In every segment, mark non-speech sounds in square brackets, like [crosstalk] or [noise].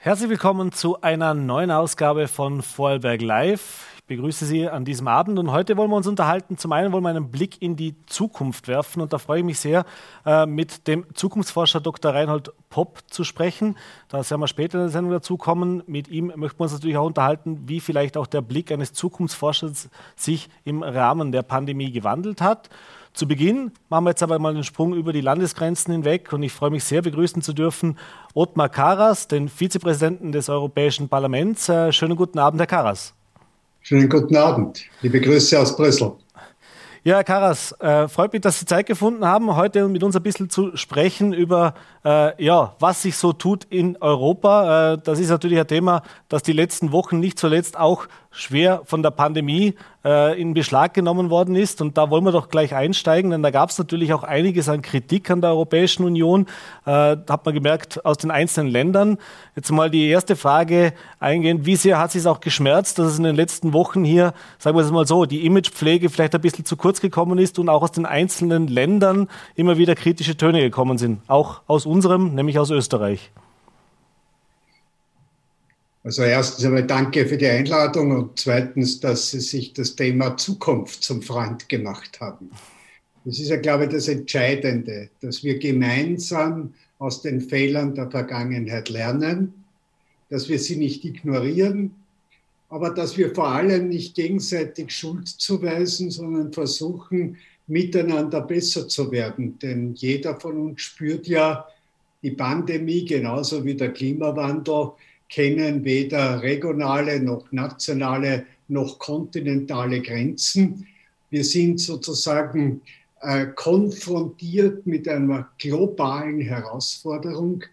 Herzlich willkommen zu einer neuen Ausgabe von Vorarlberg Live. Ich begrüße Sie an diesem Abend und heute wollen wir uns unterhalten. Zum einen wollen wir einen Blick in die Zukunft werfen und da freue ich mich sehr, äh, mit dem Zukunftsforscher Dr. Reinhold Popp zu sprechen. Da werden wir später in der Sendung dazukommen. Mit ihm möchten wir uns natürlich auch unterhalten, wie vielleicht auch der Blick eines Zukunftsforschers sich im Rahmen der Pandemie gewandelt hat. Zu Beginn machen wir jetzt aber mal einen Sprung über die Landesgrenzen hinweg und ich freue mich sehr, begrüßen zu dürfen Ottmar Karas, den Vizepräsidenten des Europäischen Parlaments. Äh, schönen guten Abend, Herr Karas. Schönen guten Abend. Liebe Grüße aus Brüssel. Ja, Herr Karas, äh, freut mich, dass Sie Zeit gefunden haben, heute mit uns ein bisschen zu sprechen über, äh, ja, was sich so tut in Europa. Äh, das ist natürlich ein Thema, das die letzten Wochen nicht zuletzt auch schwer von der Pandemie äh, in Beschlag genommen worden ist. Und da wollen wir doch gleich einsteigen, denn da gab es natürlich auch einiges an Kritik an der Europäischen Union. Äh, hat man gemerkt aus den einzelnen Ländern. Jetzt mal die erste Frage eingehen. Wie sehr hat es sich auch geschmerzt, dass es in den letzten Wochen hier, sagen wir es mal so, die Imagepflege vielleicht ein bisschen zu kurz gekommen ist und auch aus den einzelnen Ländern immer wieder kritische Töne gekommen sind? Auch aus unserem, nämlich aus Österreich. Also erstens einmal danke für die Einladung und zweitens, dass Sie sich das Thema Zukunft zum Freund gemacht haben. Das ist ja, glaube ich, das Entscheidende, dass wir gemeinsam aus den Fehlern der Vergangenheit lernen, dass wir sie nicht ignorieren, aber dass wir vor allem nicht gegenseitig Schuld zuweisen, sondern versuchen, miteinander besser zu werden. Denn jeder von uns spürt ja die Pandemie genauso wie der Klimawandel kennen weder regionale noch nationale noch kontinentale Grenzen. Wir sind sozusagen äh, konfrontiert mit einer globalen Herausforderung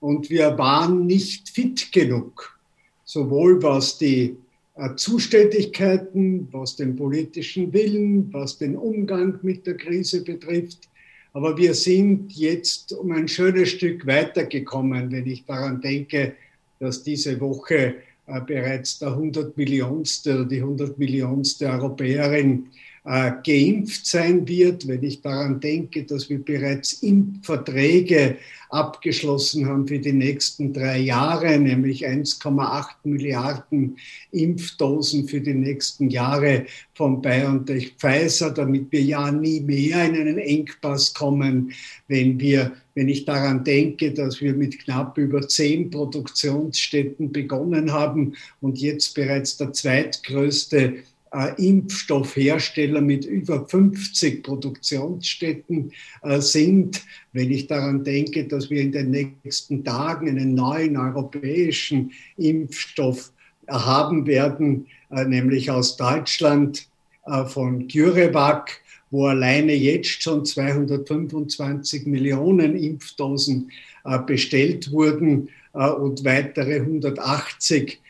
und wir waren nicht fit genug, sowohl was die äh, Zuständigkeiten, was den politischen Willen, was den Umgang mit der Krise betrifft. Aber wir sind jetzt um ein schönes Stück weitergekommen, wenn ich daran denke, dass diese Woche äh, bereits der 100 Millionste oder die 100 Millionste Europäerin äh, geimpft sein wird, wenn ich daran denke, dass wir bereits Impfverträge abgeschlossen haben für die nächsten drei Jahre, nämlich 1,8 Milliarden Impfdosen für die nächsten Jahre von BioNTech Pfizer, damit wir ja nie mehr in einen Engpass kommen, wenn wir wenn ich daran denke, dass wir mit knapp über zehn Produktionsstätten begonnen haben und jetzt bereits der zweitgrößte Impfstoffhersteller mit über 50 Produktionsstätten äh, sind. Wenn ich daran denke, dass wir in den nächsten Tagen einen neuen europäischen Impfstoff haben werden, äh, nämlich aus Deutschland äh, von CureVac, wo alleine jetzt schon 225 Millionen Impfdosen äh, bestellt wurden äh, und weitere 180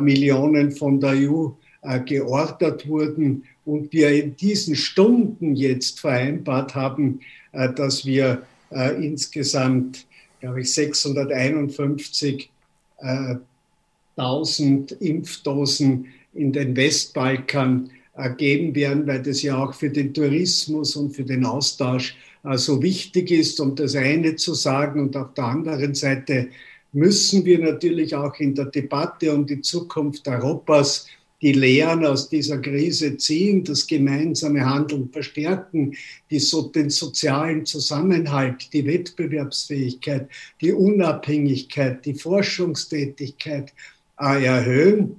Millionen von der EU äh, geordert wurden und wir in diesen Stunden jetzt vereinbart haben, äh, dass wir äh, insgesamt, glaube ich, 651.000 Impfdosen in den Westbalkan geben werden, weil das ja auch für den Tourismus und für den Austausch so wichtig ist, um das eine zu sagen. Und auf der anderen Seite müssen wir natürlich auch in der Debatte um die Zukunft Europas die Lehren aus dieser Krise ziehen, das gemeinsame Handeln verstärken, die, so, den sozialen Zusammenhalt, die Wettbewerbsfähigkeit, die Unabhängigkeit, die Forschungstätigkeit äh, erhöhen.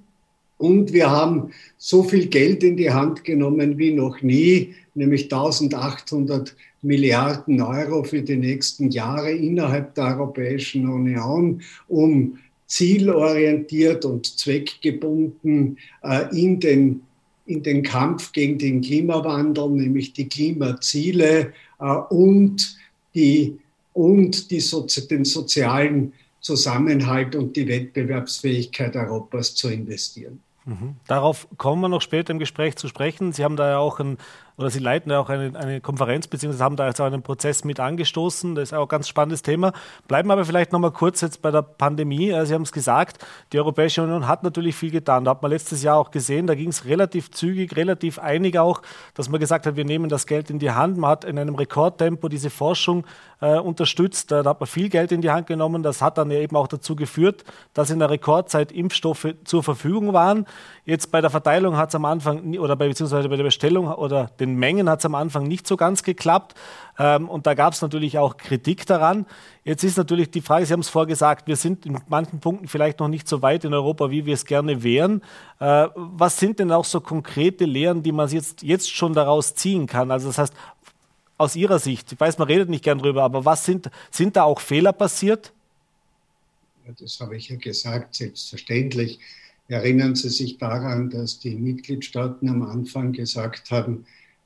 Und wir haben so viel Geld in die Hand genommen wie noch nie, nämlich 1800 Milliarden Euro für die nächsten Jahre innerhalb der Europäischen Union, um zielorientiert und zweckgebunden äh, in, den, in den Kampf gegen den Klimawandel, nämlich die Klimaziele äh, und, die, und die Sozi den sozialen Zusammenhalt und die Wettbewerbsfähigkeit Europas zu investieren. Mhm. Darauf kommen wir noch später im Gespräch zu sprechen. Sie haben da ja auch ein oder Sie leiten ja auch eine, eine Konferenz, beziehungsweise haben da jetzt auch einen Prozess mit angestoßen. Das ist auch ein ganz spannendes Thema. Bleiben aber vielleicht nochmal kurz jetzt bei der Pandemie. Sie haben es gesagt, die Europäische Union hat natürlich viel getan. Da hat man letztes Jahr auch gesehen, da ging es relativ zügig, relativ einig auch, dass man gesagt hat, wir nehmen das Geld in die Hand. Man hat in einem Rekordtempo diese Forschung äh, unterstützt. Da hat man viel Geld in die Hand genommen. Das hat dann eben auch dazu geführt, dass in der Rekordzeit Impfstoffe zur Verfügung waren. Jetzt bei der Verteilung hat es am Anfang oder bei, beziehungsweise bei der Bestellung oder den Mengen hat es am Anfang nicht so ganz geklappt. Ähm, und da gab es natürlich auch Kritik daran. Jetzt ist natürlich die Frage, Sie haben es vorgesagt, wir sind in manchen Punkten vielleicht noch nicht so weit in Europa, wie wir es gerne wären. Äh, was sind denn auch so konkrete Lehren, die man jetzt, jetzt schon daraus ziehen kann? Also das heißt, aus Ihrer Sicht, ich weiß, man redet nicht gern drüber, aber was sind, sind da auch Fehler passiert? Das habe ich ja gesagt, selbstverständlich. Erinnern Sie sich daran, dass die Mitgliedstaaten am Anfang gesagt haben,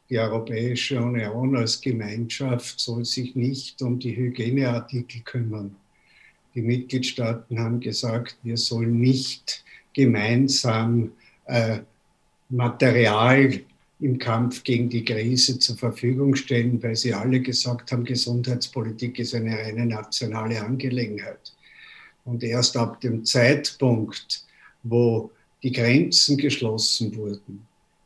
die Europäische Union als Gemeinschaft soll sich nicht um die Hygieneartikel kümmern. Die Mitgliedstaaten haben gesagt, wir sollen nicht gemeinsam äh, Material im Kampf gegen die Krise zur Verfügung stellen, weil sie alle gesagt haben, Gesundheitspolitik ist eine reine nationale Angelegenheit. Und erst ab dem Zeitpunkt, wo die Grenzen geschlossen wurden,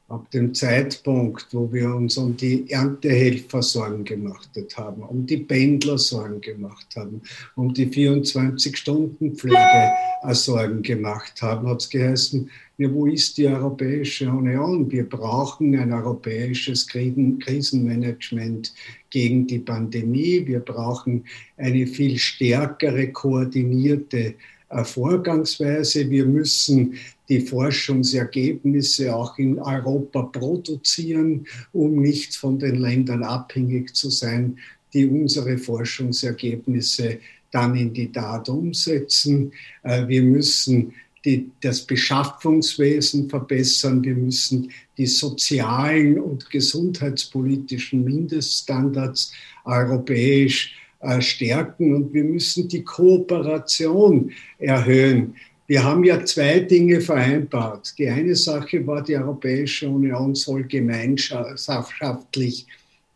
ab dem Zeitpunkt, wo wir uns um die Erntehelfer Sorgen gemacht haben, um die Pendler Sorgen gemacht haben, um die 24-Stunden-Pflege Sorgen gemacht haben, hat es geheißen, ja, wo ist die Europäische Union? Wir brauchen ein europäisches Krisenmanagement gegen die Pandemie. Wir brauchen eine viel stärkere koordinierte Vorgangsweise. Wir müssen die Forschungsergebnisse auch in Europa produzieren, um nicht von den Ländern abhängig zu sein, die unsere Forschungsergebnisse dann in die Tat umsetzen. Äh, wir müssen die, das Beschaffungswesen verbessern. Wir müssen die sozialen und gesundheitspolitischen Mindeststandards europäisch stärken und wir müssen die Kooperation erhöhen. Wir haben ja zwei Dinge vereinbart. Die eine Sache war, die Europäische Union soll gemeinschaftlich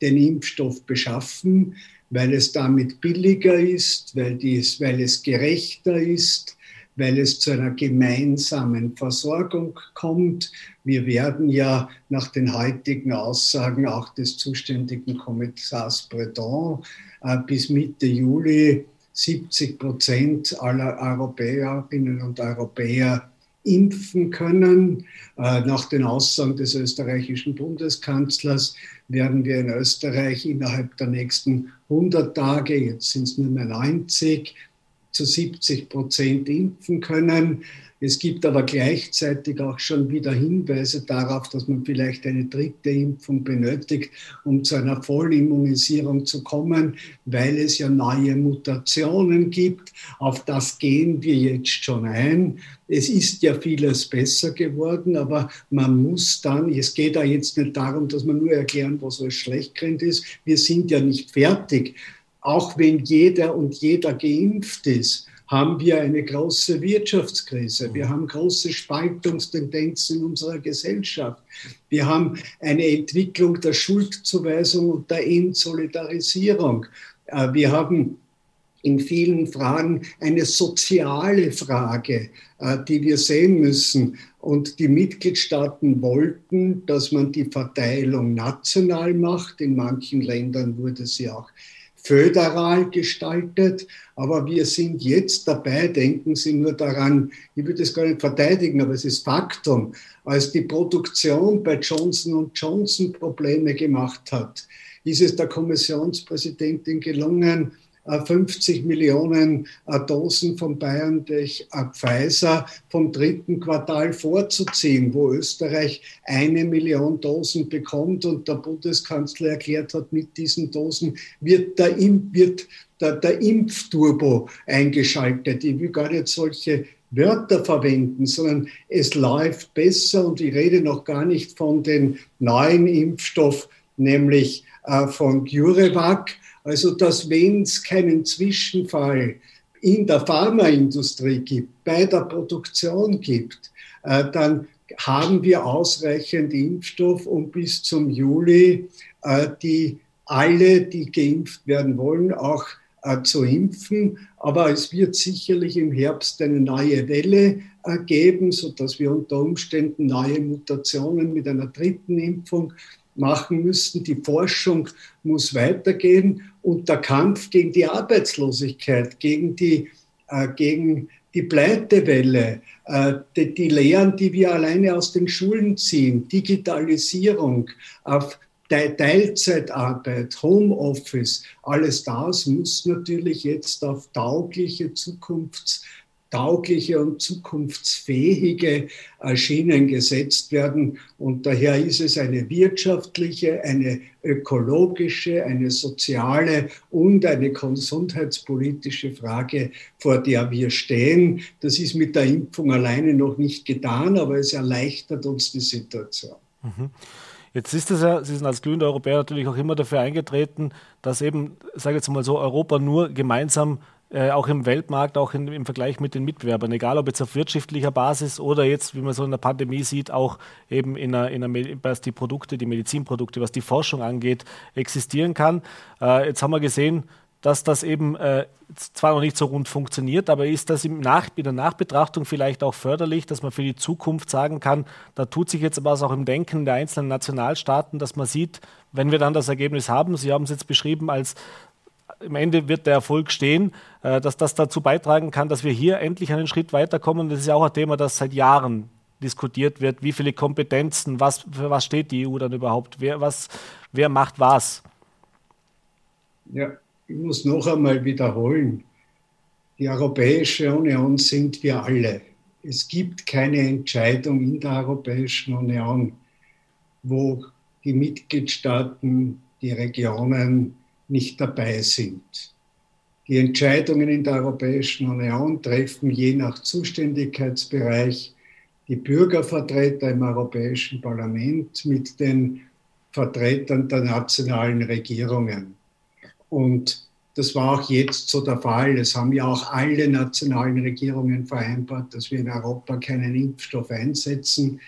den Impfstoff beschaffen, weil es damit billiger ist, weil, dies, weil es gerechter ist, weil es zu einer gemeinsamen Versorgung kommt. Wir werden ja nach den heutigen Aussagen auch des zuständigen Kommissars Breton äh, bis Mitte Juli 70 Prozent aller Europäerinnen und Europäer impfen können. Äh, nach den Aussagen des österreichischen Bundeskanzlers werden wir in Österreich innerhalb der nächsten 100 Tage, jetzt sind es nur mehr 90, zu 70 Prozent impfen können. Es gibt aber gleichzeitig auch schon wieder Hinweise darauf, dass man vielleicht eine dritte Impfung benötigt, um zu einer Vollimmunisierung zu kommen, weil es ja neue Mutationen gibt. Auf das gehen wir jetzt schon ein. Es ist ja vieles besser geworden, aber man muss dann, es geht da jetzt nicht darum, dass man nur erklären, was alles schlecht ist. Wir sind ja nicht fertig auch wenn jeder und jeder geimpft ist, haben wir eine große Wirtschaftskrise. Wir haben große Spaltungstendenzen in unserer Gesellschaft. Wir haben eine Entwicklung der Schuldzuweisung und der Entsolidarisierung. Äh, wir haben in vielen Fragen eine soziale Frage, äh, die wir sehen müssen. Und die Mitgliedstaaten wollten, dass man die Verteilung national macht. In manchen Ländern wurde sie auch föderal gestaltet. Aber wir sind jetzt dabei, denken Sie nur daran, ich würde es gar nicht verteidigen, aber es ist Faktum, als die Produktion bei Johnson Johnson Probleme gemacht hat, ist es der Kommissionspräsidentin gelungen, 50 Millionen äh, Dosen von BioNTech äh, Pfizer vom dritten Quartal vorzuziehen, wo Österreich eine Million Dosen bekommt und der Bundeskanzler erklärt hat, mit diesen Dosen wird der, wird der, der Impfturbo eingeschaltet. Ich will gar nicht solche Wörter verwenden, sondern es läuft besser und ich rede noch gar nicht von den neuen Impfstoff, nämlich äh, von CureVac, also, dass wenn es keinen Zwischenfall in der Pharmaindustrie gibt, bei der Produktion gibt, äh, dann haben wir ausreichend Impfstoff, um bis zum Juli äh, die alle, die geimpft werden wollen, auch äh, zu impfen. Aber es wird sicherlich im Herbst eine neue Welle geben, sodass wir unter Umständen neue Mutationen mit einer dritten Impfung machen müssen. Die Forschung muss weitergehen und der Kampf gegen die Arbeitslosigkeit, gegen die, äh, gegen die Pleitewelle, äh, die, die Lehren, die wir alleine aus den Schulen ziehen, Digitalisierung, auf Teilzeitarbeit, Homeoffice, alles das muss natürlich jetzt auf taugliche, zukunftstaugliche und zukunftsfähige äh, Schienen gesetzt werden. Und daher ist es eine wirtschaftliche, eine ökologische, eine soziale und eine gesundheitspolitische Frage, vor der wir stehen. Das ist mit der Impfung alleine noch nicht getan, aber es erleichtert uns die Situation. Mhm. Jetzt ist es ja, Sie sind als glühende Europäer natürlich auch immer dafür eingetreten, dass eben, sage ich jetzt mal so, Europa nur gemeinsam äh, auch im Weltmarkt, auch in, im Vergleich mit den Mitbewerbern, egal ob jetzt auf wirtschaftlicher Basis oder jetzt, wie man so in der Pandemie sieht, auch eben in einer, in einer, was die Produkte, die Medizinprodukte, was die Forschung angeht, existieren kann. Äh, jetzt haben wir gesehen, dass das eben äh, zwar noch nicht so rund funktioniert, aber ist das im Nach in der Nachbetrachtung vielleicht auch förderlich, dass man für die Zukunft sagen kann, da tut sich jetzt was auch im Denken der einzelnen Nationalstaaten, dass man sieht, wenn wir dann das Ergebnis haben, Sie haben es jetzt beschrieben als im Ende wird der Erfolg stehen, äh, dass das dazu beitragen kann, dass wir hier endlich einen Schritt weiterkommen. Das ist ja auch ein Thema, das seit Jahren diskutiert wird. Wie viele Kompetenzen, was, für was steht die EU dann überhaupt? Wer, was, wer macht was? Ja, ich muss noch einmal wiederholen, die Europäische Union sind wir alle. Es gibt keine Entscheidung in der Europäischen Union, wo die Mitgliedstaaten, die Regionen nicht dabei sind. Die Entscheidungen in der Europäischen Union treffen je nach Zuständigkeitsbereich die Bürgervertreter im Europäischen Parlament mit den Vertretern der nationalen Regierungen. Und das war auch jetzt so der Fall. Es haben ja auch alle nationalen Regierungen vereinbart, dass wir in Europa keinen Impfstoff einsetzen,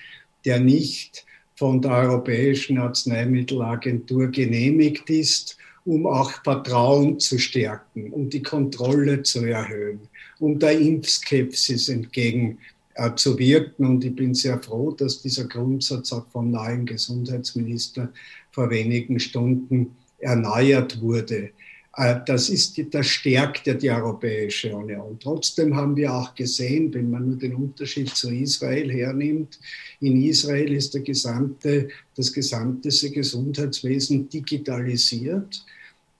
der nicht von der Europäischen Arzneimittelagentur genehmigt ist, um auch Vertrauen zu stärken, um die Kontrolle zu erhöhen, um der Impfskepsis entgegenzuwirken. Und ich bin sehr froh, dass dieser Grundsatz auch vom neuen Gesundheitsminister vor wenigen Stunden erneuert wurde. Äh, das, ist, das stärkt ja die Europäische Union. Trotzdem haben wir auch gesehen, wenn man nur den Unterschied zu Israel hernimmt, in Israel ist der gesamte, das gesamte Gesundheitswesen digitalisiert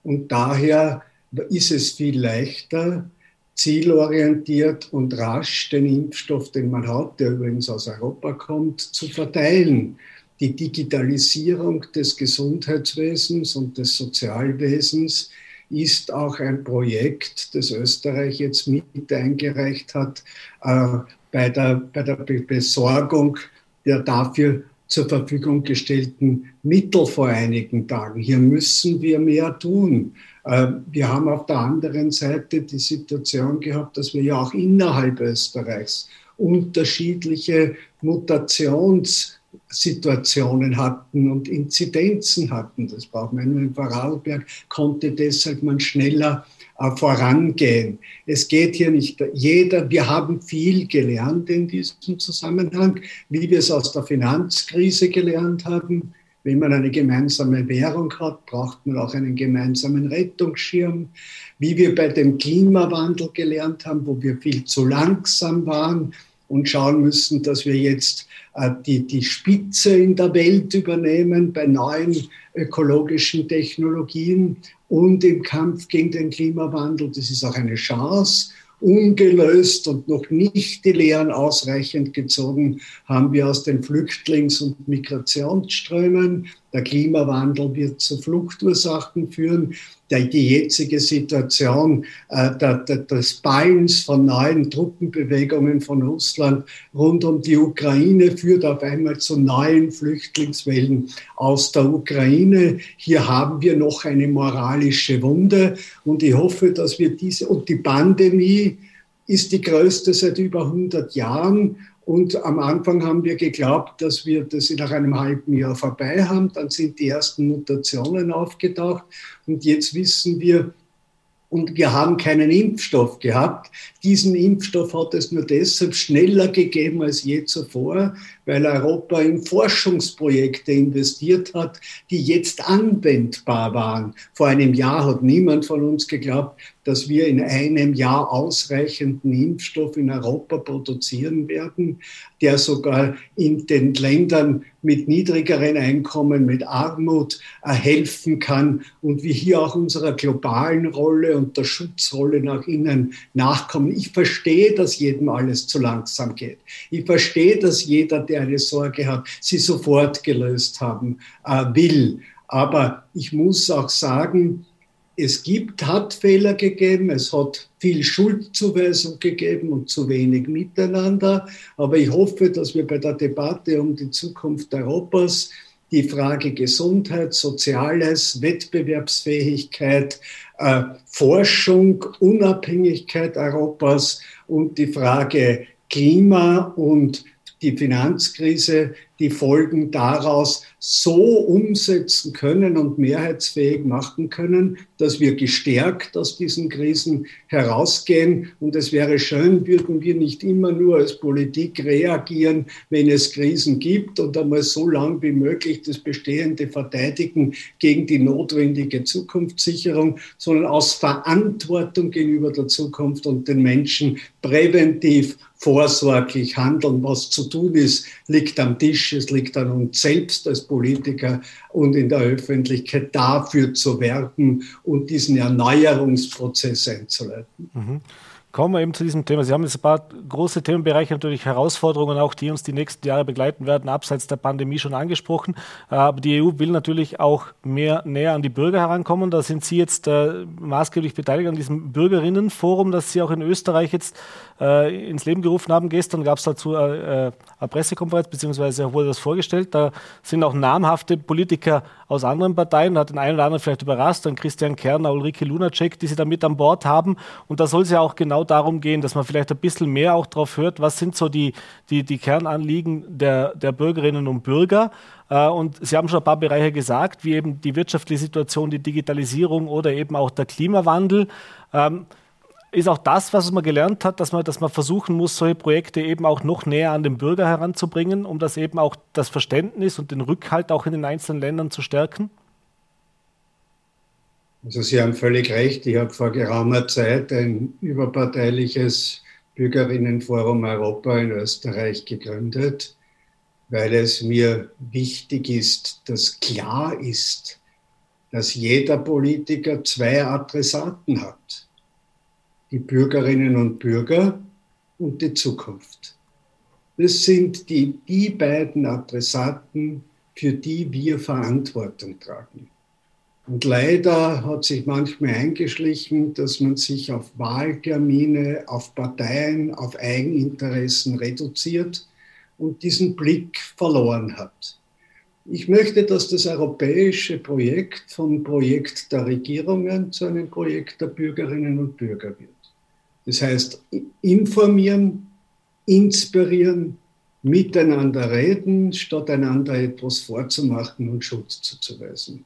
und daher ist es viel leichter, zielorientiert und rasch den Impfstoff, den man hat, der übrigens aus Europa kommt, zu verteilen die Digitalisierung des Gesundheitswesens und des Sozialwesens ist auch ein Projekt, das Österreich jetzt mit eingereicht hat, äh, bei, der, bei der Besorgung der dafür zur Verfügung gestellten Mittel vor einigen Tagen. Hier müssen wir mehr tun. Äh, wir haben auf der anderen Seite die Situation gehabt, dass wir ja auch innerhalb Österreichs unterschiedliche Mutations- Situationen hatten und Inzidenzen hatten. Das braucht man in Vorarlberg, konnte deshalb man schneller äh, vorangehen. Es geht hier nicht jeder, wir haben viel gelernt in diesem Zusammenhang, wie wir es aus der Finanzkrise gelernt haben. Wenn man eine gemeinsame Währung hat, braucht man auch einen gemeinsamen Rettungsschirm. Wie wir bei dem Klimawandel gelernt haben, wo wir viel zu langsam waren, und schauen müssen, dass wir jetzt äh, die, die Spitze in der Welt übernehmen bei neuen ökologischen Technologien und im Kampf gegen den Klimawandel. Das ist auch eine Chance. Ungelöst und noch nicht die Lehren ausreichend gezogen haben wir aus den Flüchtlings- und Migrationsströmen. Der Klimawandel wird zu Fluchtursachen führen die jetzige Situation äh, des Ballens von neuen Truppenbewegungen von Russland rund um die Ukraine führt auf einmal zu neuen Flüchtlingswellen aus der Ukraine. Hier haben wir noch eine moralische Wunde und ich hoffe, dass wir diese und die Pandemie ist die größte seit über 100 Jahren Und am Anfang haben wir geglaubt, dass wir das nach einem halben Jahr vorbei haben. Dann sind die ersten Mutationen aufgetaucht. Und jetzt wissen wir, und wir haben keinen Impfstoff gehabt. Diesen Impfstoff hat es nur deshalb schneller gegeben als je zuvor, weil Europa in Forschungsprojekte investiert hat, die jetzt anwendbar waren. Vor einem Jahr hat niemand von uns geglaubt, dass wir in einem Jahr ausreichenden Impfstoff in Europa produzieren werden, der sogar in den Ländern mit niedrigeren Einkommen, mit Armut helfen kann und wir hier auch unserer globalen Rolle und der Schutzrolle nach innen nachkommen. Ich verstehe, dass jedem alles zu langsam geht. Ich verstehe, dass jeder, der eine Sorge hat, sie sofort gelöst haben äh, will. Aber ich muss auch sagen, es gibt, hat Fehler gegeben, es hat viel Schuldzuweisung gegeben und zu wenig Miteinander. Aber ich hoffe, dass wir bei der Debatte um die Zukunft Europas die Frage Gesundheit, Soziales, Wettbewerbsfähigkeit, äh, Forschung, Unabhängigkeit Europas und die Frage Klima und die Finanzkrise, die Folgen daraus so umsetzen können und mehrheitsfähig machen können, dass wir gestärkt aus diesen Krisen herausgehen. Und es wäre schön, würden wir nicht immer nur als Politik reagieren, wenn es Krisen gibt und einmal so lang wie möglich das Bestehende verteidigen gegen die notwendige Zukunftssicherung, sondern aus Verantwortung gegenüber der Zukunft und den Menschen präventiv vorsorglich handeln. Was zu tun ist, liegt am Tisch. Es liegt an uns selbst als Politiker und in der Öffentlichkeit dafür zu werben und diesen Erneuerungsprozess einzuleiten. Mhm. Kommen wir eben zu diesem Thema. Sie haben jetzt ein paar große Themenbereiche, natürlich Herausforderungen auch, die uns die nächsten Jahre begleiten werden, abseits der Pandemie schon angesprochen. Äh, aber die EU will natürlich auch mehr näher an die Bürger herankommen. Da sind Sie jetzt äh, maßgeblich beteiligt an diesem Bürgerinnenforum, das Sie auch in Österreich jetzt äh, ins Leben gerufen haben. Gestern gab es dazu äh, äh, eine Pressekonferenz, beziehungsweise wurde das vorgestellt. Da sind auch namhafte Politiker aus anderen Parteien, hat den einen oder anderen vielleicht überrascht, dann Christian Kerner, Ulrike Lunacek, die sie da mit an Bord haben. Und da soll es ja auch genau darum gehen, dass man vielleicht ein bisschen mehr auch darauf hört, was sind so die, die, die Kernanliegen der, der Bürgerinnen und Bürger. Äh, und Sie haben schon ein paar Bereiche gesagt, wie eben die wirtschaftliche Situation, die Digitalisierung oder eben auch der Klimawandel. Ähm, ist auch das, was man gelernt hat, dass man, dass man versuchen muss, solche Projekte eben auch noch näher an den Bürger heranzubringen, um das eben auch das Verständnis und den Rückhalt auch in den einzelnen Ländern zu stärken? Also Sie haben völlig recht. Ich habe vor geraumer Zeit ein überparteiliches Bürgerinnenforum Europa in Österreich gegründet, weil es mir wichtig ist, dass klar ist, dass jeder Politiker zwei Adressaten hat die Bürgerinnen und Bürger und die Zukunft. Das sind die, die beiden Adressaten, für die wir Verantwortung tragen. Und leider hat sich manchmal eingeschlichen, dass man sich auf Wahltermine, auf Parteien, auf Eigeninteressen reduziert und diesen Blick verloren hat. Ich möchte, dass das europäische Projekt vom Projekt der Regierungen zu einem Projekt der Bürgerinnen und Bürger wird. Das heißt, informieren, inspirieren, miteinander reden, statt einander etwas vorzumachen und Schutz zuzuweisen.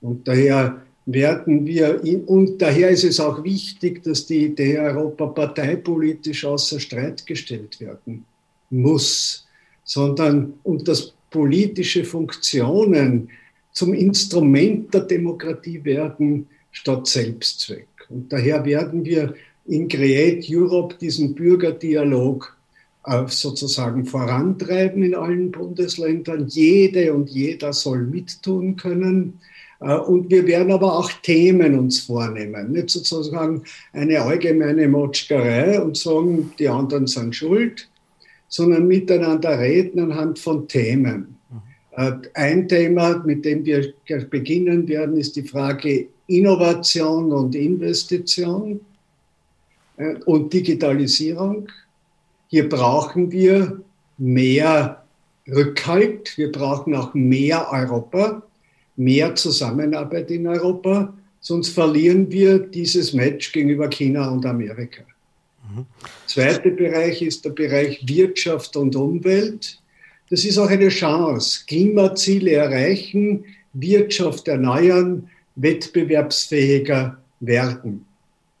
Und daher werden wir, und daher ist es auch wichtig, dass die Idee Europa parteipolitisch außer Streit gestellt werden muss, sondern und dass politische Funktionen zum Instrument der Demokratie werden statt Selbstzweck. Und daher werden wir in Create Europe diesen Bürgerdialog äh, sozusagen vorantreiben in allen Bundesländern. Jede und jeder soll mittun können. Äh, und wir werden aber auch Themen uns vornehmen. Nicht sozusagen eine allgemeine Motschkerei und sagen, die anderen sind schuld, sondern miteinander reden anhand von Themen. Äh, ein Thema, mit dem wir beginnen werden, ist die Frage Innovation und Investition. Äh, und Digitalisierung. Hier brauchen wir mehr Rückhalt, wir brauchen auch mehr Europa, mehr Zusammenarbeit in Europa, sonst verlieren wir dieses Match gegenüber China und Amerika. Mhm. Zweiter Bereich ist der Bereich Wirtschaft und Umwelt. Das ist auch eine Chance. Klimaziele erreichen, Wirtschaft erneuern, wettbewerbsfähiger werden.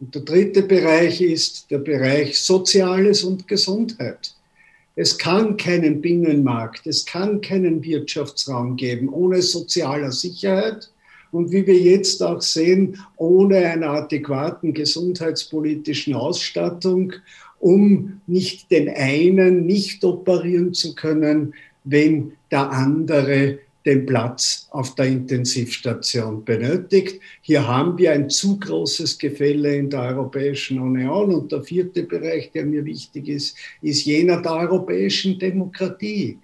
Und der dritte Bereich ist der Bereich Soziales und Gesundheit. Es kann keinen Binnenmarkt, es kann keinen Wirtschaftsraum geben ohne sozialer Sicherheit. Und wie wir jetzt auch sehen, ohne einer adäquaten gesundheitspolitischen Ausstattung, um nicht den einen nicht operieren zu können, wenn der andere den Platz auf der Intensivstation benötigt. Hier haben wir ein zu großes Gefälle in der Europäischen Union. Und der vierte Bereich, der mir wichtig ist, ist jener der europäischen Demokratie,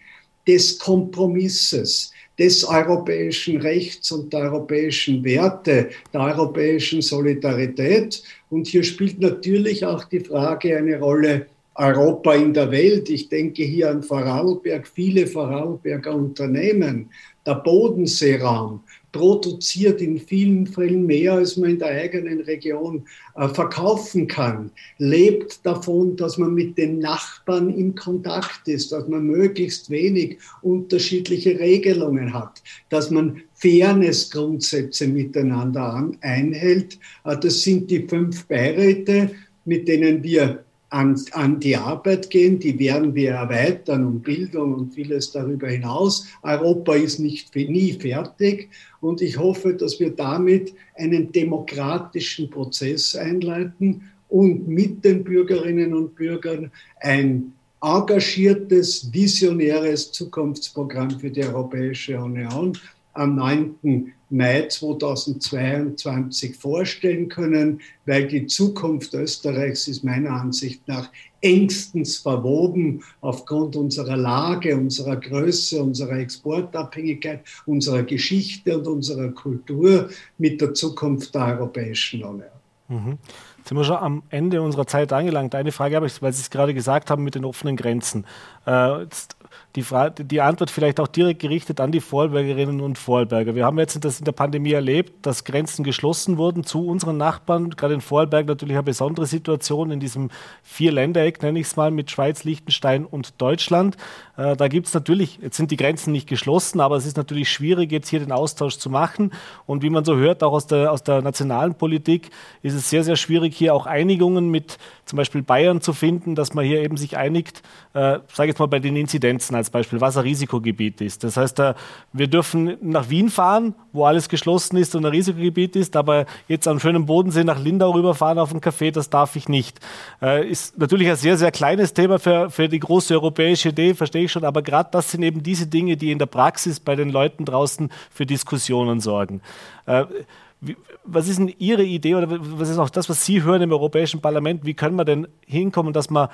des Kompromisses, des europäischen Rechts und der europäischen Werte, der europäischen Solidarität. Und hier spielt natürlich auch die Frage eine Rolle, Europa in der Welt. Ich denke hier an Vorarlberg, viele Vorarlberger Unternehmen. Der Bodenseeraum produziert in vielen Fällen mehr, als man in der eigenen Region äh, verkaufen kann. Lebt davon, dass man mit den Nachbarn in Kontakt ist, dass man möglichst wenig unterschiedliche Regelungen hat, dass man Fairness-Grundsätze miteinander einhält. Äh, das sind die fünf Beiräte, mit denen wir an, an die Arbeit gehen. Die werden wir erweitern um Bildung und vieles darüber hinaus. Europa ist nicht nie fertig und ich hoffe, dass wir damit einen demokratischen Prozess einleiten und mit den Bürgerinnen und Bürgern ein engagiertes, visionäres Zukunftsprogramm für die Europäische Union am 9. Mai 2022 vorstellen können, weil die Zukunft Österreichs ist meiner Ansicht nach engstens verwoben aufgrund unserer Lage, unserer Größe, unserer Exportabhängigkeit, unserer Geschichte und unserer Kultur mit der Zukunft der Europäischen Union. Mhm. Jetzt sind wir schon am Ende unserer Zeit angelangt. Eine Frage habe ich, weil Sie es gerade gesagt haben mit den offenen Grenzen. Äh, jetzt die, Frage, die Antwort vielleicht auch direkt gerichtet an die Vorarlbergerinnen und Vorarlberger. Wir haben jetzt das in der Pandemie erlebt, dass Grenzen geschlossen wurden zu unseren Nachbarn. Gerade in Vorarlberg natürlich eine besondere Situation in diesem Vier-Ländereck, nenne ich es mal, mit Schweiz, Liechtenstein und Deutschland. Äh, da gibt es natürlich, jetzt sind die Grenzen nicht geschlossen, aber es ist natürlich schwierig, jetzt hier den Austausch zu machen. Und wie man so hört, auch aus der, aus der nationalen Politik, ist es sehr, sehr schwierig, hier auch Einigungen mit zum Beispiel Bayern zu finden, dass man hier eben sich einigt, äh, sage ich jetzt mal bei den Inzidenzen als Beispiel, was ein Risikogebiet ist. Das heißt, äh, wir dürfen nach Wien fahren, wo alles geschlossen ist und ein Risikogebiet ist, aber jetzt am schönen Bodensee nach Lindau rüberfahren auf einen Café, das darf ich nicht. Äh, ist natürlich ein sehr, sehr kleines Thema für, für die große europäische Idee, verstehe ich schon, aber gerade das sind eben diese Dinge, die in der Praxis bei den Leuten draußen für Diskussionen sorgen. Äh, was ist denn Ihre Idee oder was ist auch das, was Sie hören im Europäischen Parlament? Wie können wir denn hinkommen, dass wir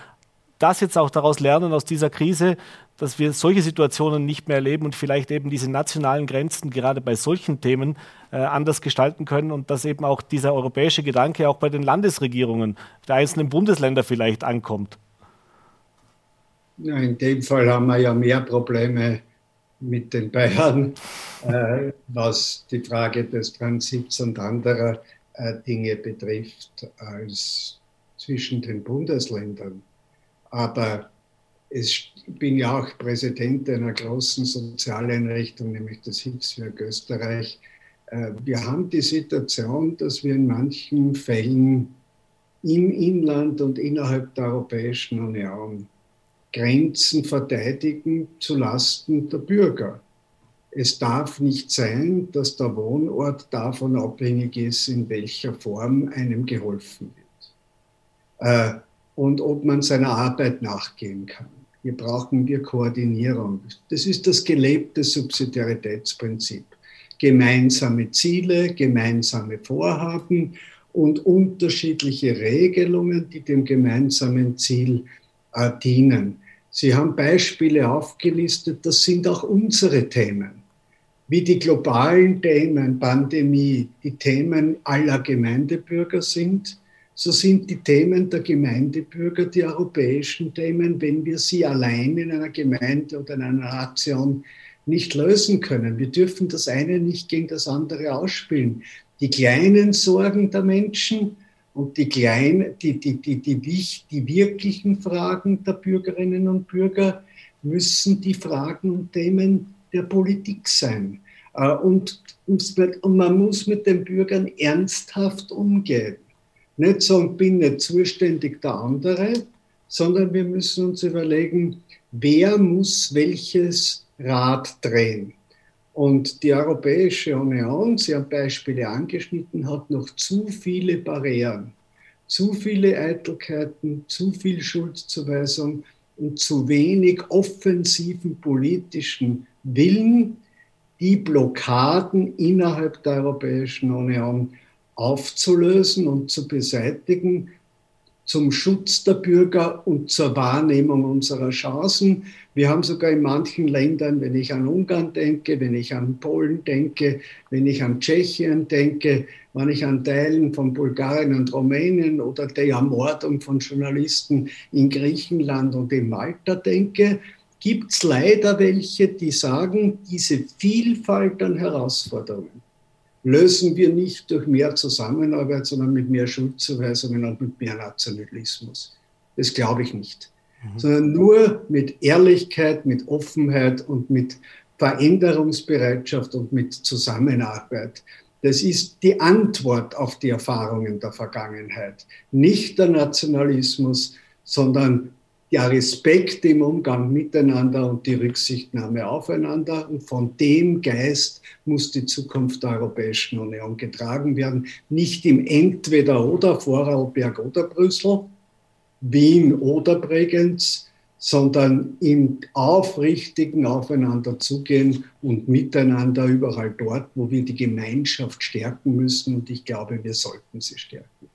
das jetzt auch daraus lernen aus dieser Krise, dass wir solche Situationen nicht mehr erleben und vielleicht eben diese nationalen Grenzen gerade bei solchen Themen äh, anders gestalten können und dass eben auch dieser europäische Gedanke auch bei den Landesregierungen der einzelnen Bundesländer vielleicht ankommt? In dem Fall haben wir ja mehr Probleme mit den Bayern, äh, was die Frage des Transits und anderer äh, Dinge betrifft, als zwischen den Bundesländern. Aber ich bin ja auch Präsident einer großen Sozialeinrichtung, nämlich das Hilfswerk Österreich. Äh, wir haben die Situation, dass wir in manchen Fällen im Inland und innerhalb der Europäischen Union Grenzen verteidigen zu Lasten der Bürger. Es darf nicht sein, dass der Wohnort davon abhängig ist, in welcher Form einem geholfen wird äh, und ob man seiner Arbeit nachgehen kann. Hier brauchen wir Koordinierung. Das ist das gelebte Subsidiaritätsprinzip. Gemeinsame Ziele, gemeinsame Vorhaben und unterschiedliche Regelungen, die dem gemeinsamen Ziel äh, dienen. Sie haben Beispiele aufgelistet, das sind auch unsere Themen. Wie die globalen Themen, Pandemie, die Themen aller Gemeindebürger sind, so sind die Themen der Gemeindebürger die europäischen Themen, wenn wir sie allein in einer Gemeinde oder in einer Nation nicht lösen können. Wir dürfen das eine nicht gegen das andere ausspielen. Die kleinen Sorgen der Menschen Und die kleinen, die, die, die, die, die, wirklichen Fragen der Bürgerinnen und Bürger müssen die Fragen und Themen der Politik sein. Äh, und, und man muss mit den Bürgern ernsthaft umgehen. Nicht sagen, bin nicht zuständig der andere, sondern wir müssen uns überlegen, wer muss welches Rad drehen. Und die Europäische Union, Sie haben Beispiele angeschnitten, hat noch zu viele Barrieren, zu viele Eitelkeiten, zu viel Schuldzuweisung und zu wenig offensiven politischen Willen, die Blockaden innerhalb der Europäischen Union aufzulösen und zu beseitigen, zum Schutz der Bürger und zur Wahrnehmung unserer Chancen. Wir haben sogar in manchen Ländern, wenn ich an Ungarn denke, wenn ich an Polen denke, wenn ich an Tschechien denke, wenn ich an Teilen von Bulgarien und Rumänien oder der Ermordung von Journalisten in Griechenland und in Malta denke, gibt es leider welche, die sagen, diese Vielfalt an Herausforderungen lösen wir nicht durch mehr Zusammenarbeit, sondern mit mehr Schuldzuweisungen und mit mehr Nationalismus. Das glaube ich nicht. Mhm. Sondern nur mit Ehrlichkeit, mit Offenheit und mit Veränderungsbereitschaft und mit Zusammenarbeit. Das ist die Antwort auf die Erfahrungen der Vergangenheit. Nicht der Nationalismus, sondern der Respekt im Umgang miteinander und die Rücksichtnahme aufeinander. Und von dem Geist muss die Zukunft der Europäischen Union getragen werden. Nicht im Entweder-Oder, Vorarlberg oder Brüssel, Wien oder Bregenz, sondern im aufrichtigen Aufeinander zugehen und miteinander überall dort, wo wir die Gemeinschaft stärken müssen. Und ich glaube, wir sollten sie stärken.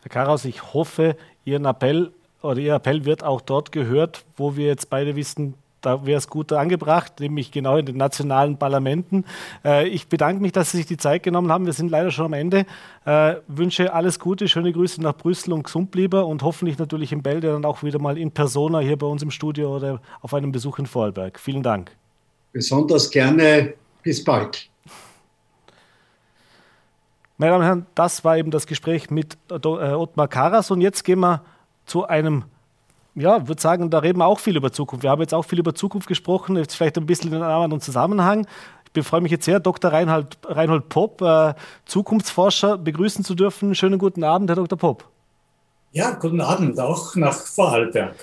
Herr Karaus, ich hoffe, Ihren Appell oder Ihr Appell wird auch dort gehört, wo wir jetzt beide wissen, da wäre es gut angebracht, nämlich genau in den nationalen Parlamenten. Äh, ich bedanke mich, dass Sie sich die Zeit genommen haben. Wir sind leider schon am Ende. Äh, wünsche alles Gute, schöne Grüße nach Brüssel und gesund lieber und hoffentlich natürlich in Bälde dann auch wieder mal in Persona hier bei uns im Studio oder auf einem Besuch in Vorarlberg. Vielen Dank. Besonders gerne. Bis bald. Meine Damen und Herren, das war eben das Gespräch mit äh, Ottmar Karas und jetzt gehen wir zu einem, ja, würde sagen, da reden wir auch viel über Zukunft. Wir haben jetzt auch viel über Zukunft gesprochen, jetzt vielleicht ein bisschen in einem anderen Zusammenhang. Ich freue mich jetzt sehr, Dr. Reinhold, Reinhold Popp, äh, Zukunftsforscher, begrüßen zu dürfen. Schönen guten Abend, Herr Dr. Popp. Ja, guten Abend, auch nach Vorarlberg.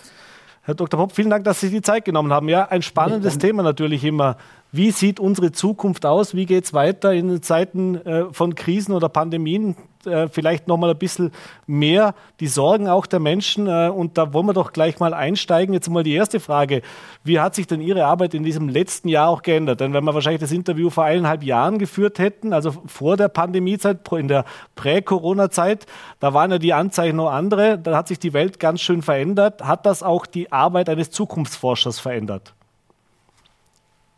Herr Dr. Popp, vielen Dank, dass Sie sich die Zeit genommen haben. Ja, ein spannendes Thema natürlich immer. Wie sieht unsere Zukunft aus? Wie geht es weiter in Zeiten äh, von Krisen oder Pandemien? Äh, vielleicht noch mal ein bisschen mehr die Sorgen auch der Menschen. Äh, und da wollen wir doch gleich mal einsteigen. Jetzt mal die erste Frage. Wie hat sich denn Ihre Arbeit in diesem letzten Jahr auch geändert? Denn wenn wir wahrscheinlich das Interview vor eineinhalb Jahren geführt hätten, also vor der Pandemiezeit, in der Prä-Corona-Zeit, da waren ja die Anzeichen noch andere. Da hat sich die Welt ganz schön verändert. Hat das auch die Arbeit eines Zukunftsforschers verändert?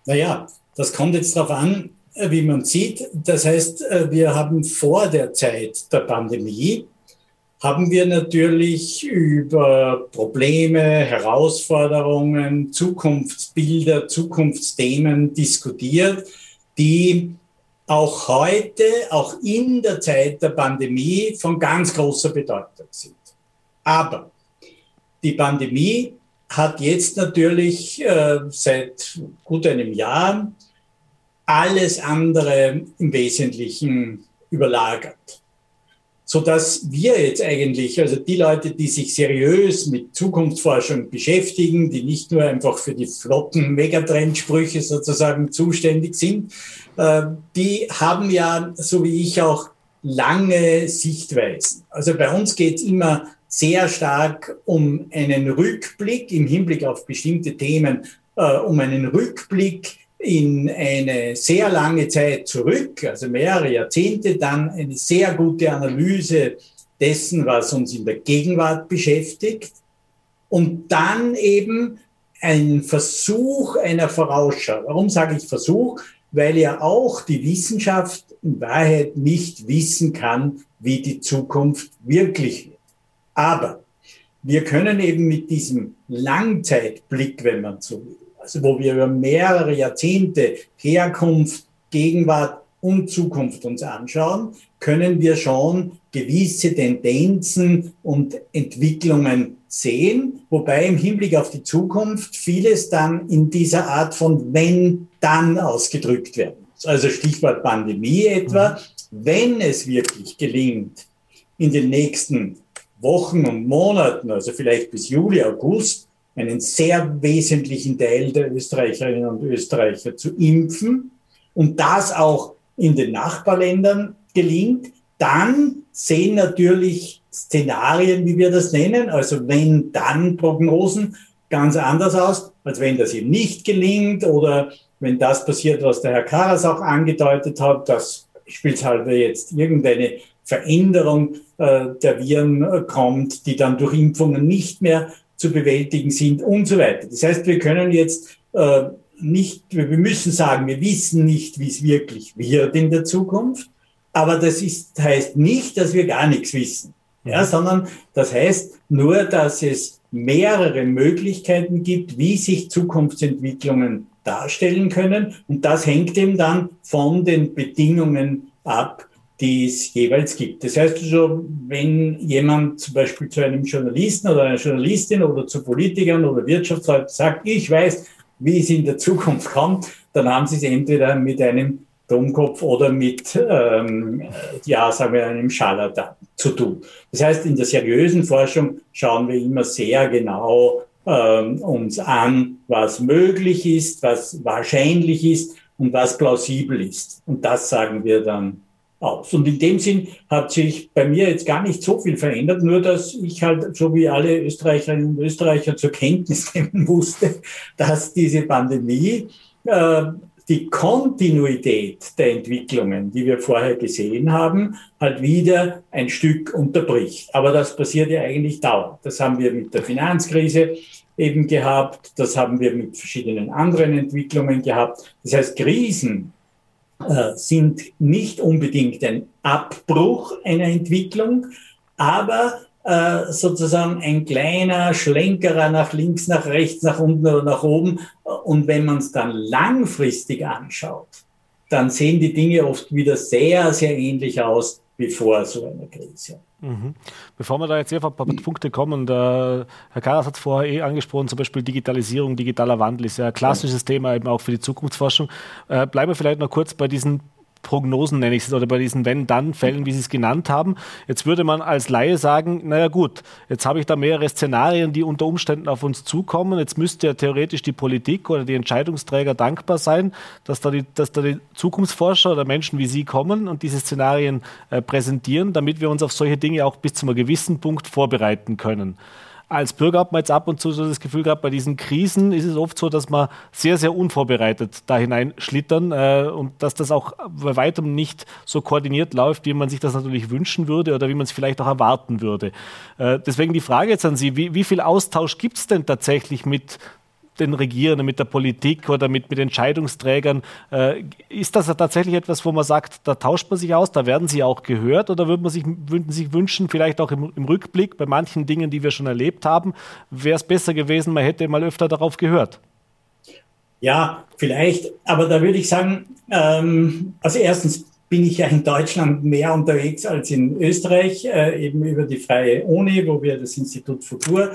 Naja, das kommt jetzt darauf an, wie man sieht. Das heißt, äh, wir haben vor der Zeit der Pandemie, haben wir natürlich über Probleme, Herausforderungen, Zukunftsbilder, Zukunftsthemen diskutiert, die auch heute, auch in der Zeit der Pandemie von ganz großer Bedeutung sind. Aber die Pandemie hat jetzt natürlich äh, seit gut einem Jahr alles andere im Wesentlichen überlagert. Sodass wir jetzt eigentlich, also die Leute, die sich seriös mit Zukunftsforschung beschäftigen, die nicht nur einfach für die flotten Megatrendsprüche sozusagen zuständig sind, äh, die haben ja, so wie ich auch, lange Sichtweisen. Also bei uns geht es immer sehr stark um einen Rückblick im Hinblick auf bestimmte Themen, äh, um einen Rückblick in eine sehr lange Zeit zurück, also mehrere Jahrzehnte, dann eine sehr gute Analyse dessen, was uns in der Gegenwart beschäftigt und dann eben ein Versuch einer Vorausschau. Warum sage ich Versuch? Weil ja auch die Wissenschaft in Wahrheit nicht wissen kann, wie die Zukunft wirklich wird. Aber wir können eben mit diesem Langzeitblick, wenn man so will, also wo wir über mehrere Jahrzehnte Herkunft, Gegenwart und Zukunft uns anschauen, können wir schon gewisse Tendenzen und Entwicklungen sehen, wobei im Hinblick auf die Zukunft vieles dann in dieser Art von wenn dann ausgedrückt werden muss. Also Stichwort Pandemie etwa, mhm. wenn es wirklich gelingt, in den nächsten Wochen und Monaten, also vielleicht bis Juli, August, einen sehr wesentlichen Teil der Österreicherinnen und Österreicher zu impfen. Und das auch in den Nachbarländern gelingt, dann sehen natürlich Szenarien, wie wir das nennen, also wenn dann Prognosen ganz anders aus, als wenn das eben nicht gelingt oder wenn das passiert, was der Herr Karas auch angedeutet hat, dass beispielsweise jetzt irgendeine Veränderung äh, der Viren äh, kommt, die dann durch Impfungen nicht mehr zu bewältigen sind und so weiter. Das heißt, wir können jetzt äh, nicht, wir müssen sagen, wir wissen nicht, wie es wirklich wird in der Zukunft, aber das ist, heißt nicht, dass wir gar nichts wissen, ja, sondern das heißt nur, dass es mehrere Möglichkeiten gibt, wie sich Zukunftsentwicklungen darstellen können. Und das hängt eben dann von den Bedingungen ab, die es jeweils gibt. Das heißt also, wenn jemand zum Beispiel zu einem Journalisten oder einer Journalistin oder zu Politikern oder Wirtschaftsleuten sagt, ich weiß, wie es in der Zukunft kommt, dann haben sie es entweder mit einem Dummkopf oder mit, ähm, ja, sagen wir, einem Scharlatan zu tun. Das heißt, in der seriösen Forschung schauen wir immer sehr genau ähm, uns an, was möglich ist, was wahrscheinlich ist und was plausibel ist. Und das sagen wir dann aus. Und in dem Sinn hat sich bei mir jetzt gar nicht so viel verändert, nur dass ich halt, so wie alle Österreicherinnen und Österreicher zur Kenntnis [laughs] nehmen musste, dass diese Pandemie äh, die Kontinuität der Entwicklungen, die wir vorher gesehen haben, halt wieder ein Stück unterbricht. Aber das passiert ja eigentlich dauernd. Das haben wir mit der Finanzkrise eben gehabt, das haben wir mit verschiedenen anderen Entwicklungen gehabt. Das heißt, Krisen sind nicht unbedingt ein Abbruch einer Entwicklung, aber äh, sozusagen ein kleiner Schlenkerer nach links, nach rechts, nach unten oder nach oben. Und wenn man es dann langfristig anschaut, dann sehen die Dinge oft wieder sehr, sehr ähnlich aus wie vor so einer Krise. Mhm. Bevor wir da jetzt auf ein paar Punkte kommen, der Herr Karas hat es vorher eh angesprochen, zum Beispiel Digitalisierung, digitaler Wandel ist ja ein klassisches Thema eben auch für die Zukunftsforschung. Äh, bleiben wir vielleicht noch kurz bei diesen Prognosen nenne ich es, oder bei diesen Wenn-Dann-Fällen, wie Sie es genannt haben. Jetzt würde man als Laie sagen, naja gut, jetzt habe ich da mehrere Szenarien, die unter Umständen auf uns zukommen. Jetzt müsste ja theoretisch die Politik oder die Entscheidungsträger dankbar sein, dass da die, dass da die Zukunftsforscher oder Menschen wie Sie kommen und diese Szenarien äh, präsentieren, damit wir uns auf solche Dinge auch bis zu einem gewissen Punkt vorbereiten können als Bürger hat man jetzt ab und zu so das Gefühl gehabt, bei diesen Krisen ist es oft so, dass man sehr, sehr unvorbereitet da hineinschlittern äh, und dass das auch bei weitem nicht so koordiniert läuft, wie man sich das natürlich wünschen würde oder wie man es vielleicht auch erwarten würde. Äh, deswegen die Frage jetzt an Sie, wie, wie viel Austausch gibt es denn tatsächlich mit den Regierenden, mit der Politik oder mit, mit Entscheidungsträgern. Äh, ist das tatsächlich etwas, wo man sagt, da tauscht man sich aus, da werden sie auch gehört oder würde man sich, würden sich wünschen, vielleicht auch im, im Rückblick bei manchen Dingen, die wir schon erlebt haben, wäre es besser gewesen, man hätte mal öfter darauf gehört? Ja, vielleicht, aber da würde ich sagen, ähm, also erstens bin ich ja in Deutschland mehr unterwegs als in Österreich, äh, eben über die Freie Uni, wo wir das Institut Futur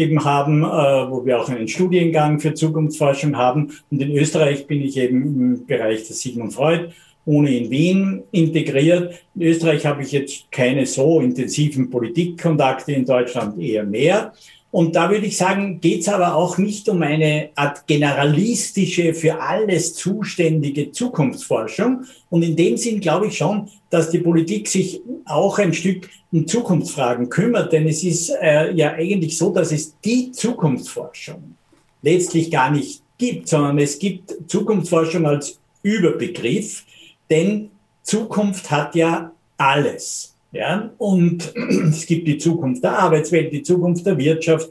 eben haben, äh, wo wir auch einen Studiengang für Zukunftsforschung haben. Und in Österreich bin ich eben im Bereich der Sigmund Freud Uni in Wien integriert. In Österreich habe ich jetzt keine so intensiven Politikkontakte, in Deutschland eher mehr. Und da würde ich sagen, geht es aber auch nicht um eine Art generalistische, für alles zuständige Zukunftsforschung. Und in dem Sinn glaube ich schon, dass die Politik sich auch ein Stück um Zukunftsfragen kümmert. Denn es ist äh, ja eigentlich so, dass es die Zukunftsforschung letztlich gar nicht gibt, sondern es gibt Zukunftsforschung als Überbegriff. Denn Zukunft hat ja alles. Ja? Und [clears throat] es gibt die Zukunft der Arbeitswelt, die Zukunft der Wirtschaft,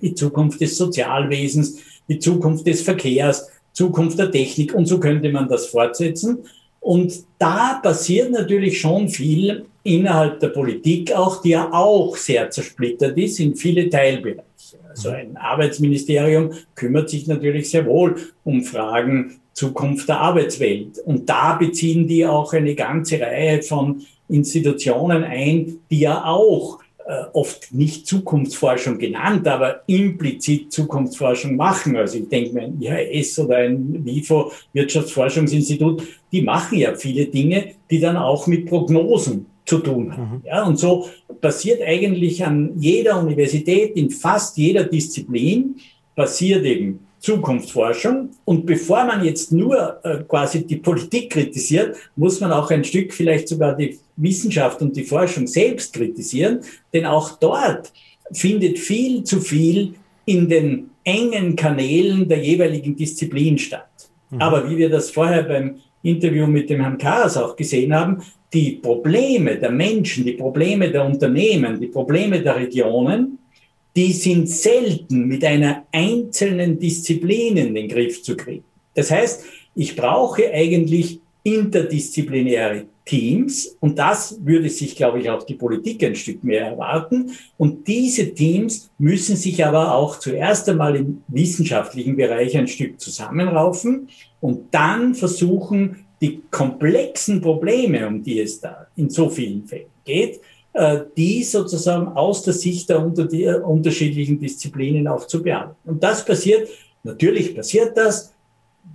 die Zukunft des Sozialwesens, die Zukunft des Verkehrs, Zukunft der Technik und so könnte man das fortsetzen. Und da passiert natürlich schon viel innerhalb der Politik auch, die ja auch sehr zersplittert ist in viele Teilbereiche. Also ein Arbeitsministerium kümmert sich natürlich sehr wohl um Fragen Zukunft der Arbeitswelt. Und da beziehen die auch eine ganze Reihe von Institutionen ein, die ja auch äh, oft nicht Zukunftsforschung genannt, aber implizit Zukunftsforschung machen. Also ich denke mir ein IHS oder ein WIFO, Wirtschaftsforschungsinstitut, die machen ja viele Dinge, die dann auch mit Prognosen zu tun haben. Mhm. Ja, und so passiert eigentlich an jeder Universität, in fast jeder Disziplin, passiert eben Zukunftsforschung. Und bevor man jetzt nur äh, quasi die Politik kritisiert, muss man auch ein Stück vielleicht sogar die Wissenschaft und die Forschung selbst kritisieren, denn auch dort findet viel zu viel in den engen Kanälen der jeweiligen Disziplin statt. Mhm. Aber wie wir das vorher beim Interview mit dem Herrn Karas auch gesehen haben, die Probleme der Menschen, die Probleme der Unternehmen, die Probleme der Regionen, die sind selten mit einer einzelnen Disziplin in den Griff zu kriegen. Das heißt, ich brauche eigentlich interdisziplinäre Teams und das würde sich, glaube ich, auch die Politik ein Stück mehr erwarten. Und diese Teams müssen sich aber auch zuerst einmal im wissenschaftlichen Bereich ein Stück zusammenraufen und dann versuchen, die komplexen Probleme, um die es da in so vielen Fällen geht, die sozusagen aus der Sicht der äh, unterschiedlichen Disziplinen auch zu bearbeiten. Und das passiert, natürlich passiert das,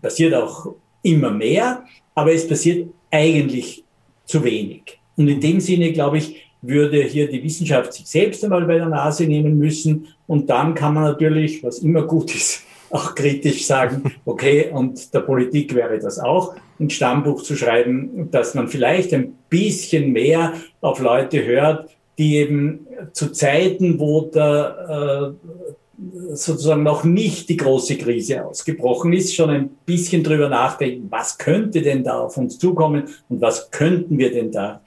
passiert auch immer mehr, aber es passiert eigentlich zu wenig. Und in dem Sinne, glaube ich, würde hier die Wissenschaft sich selbst einmal bei der Nase nehmen müssen. Und dann kann man natürlich, was immer gut ist, [laughs] auch kritisch sagen, okay, und der Politik wäre das auch, ein Stammbuch zu schreiben, dass man vielleicht ein bisschen mehr auf Leute hört, die eben zu Zeiten, wo der äh, sozusagen noch nicht die große Krise ausgebrochen ist, schon ein bisschen drüber nachdenken, was könnte denn da auf uns zukommen und was könnten wir denn da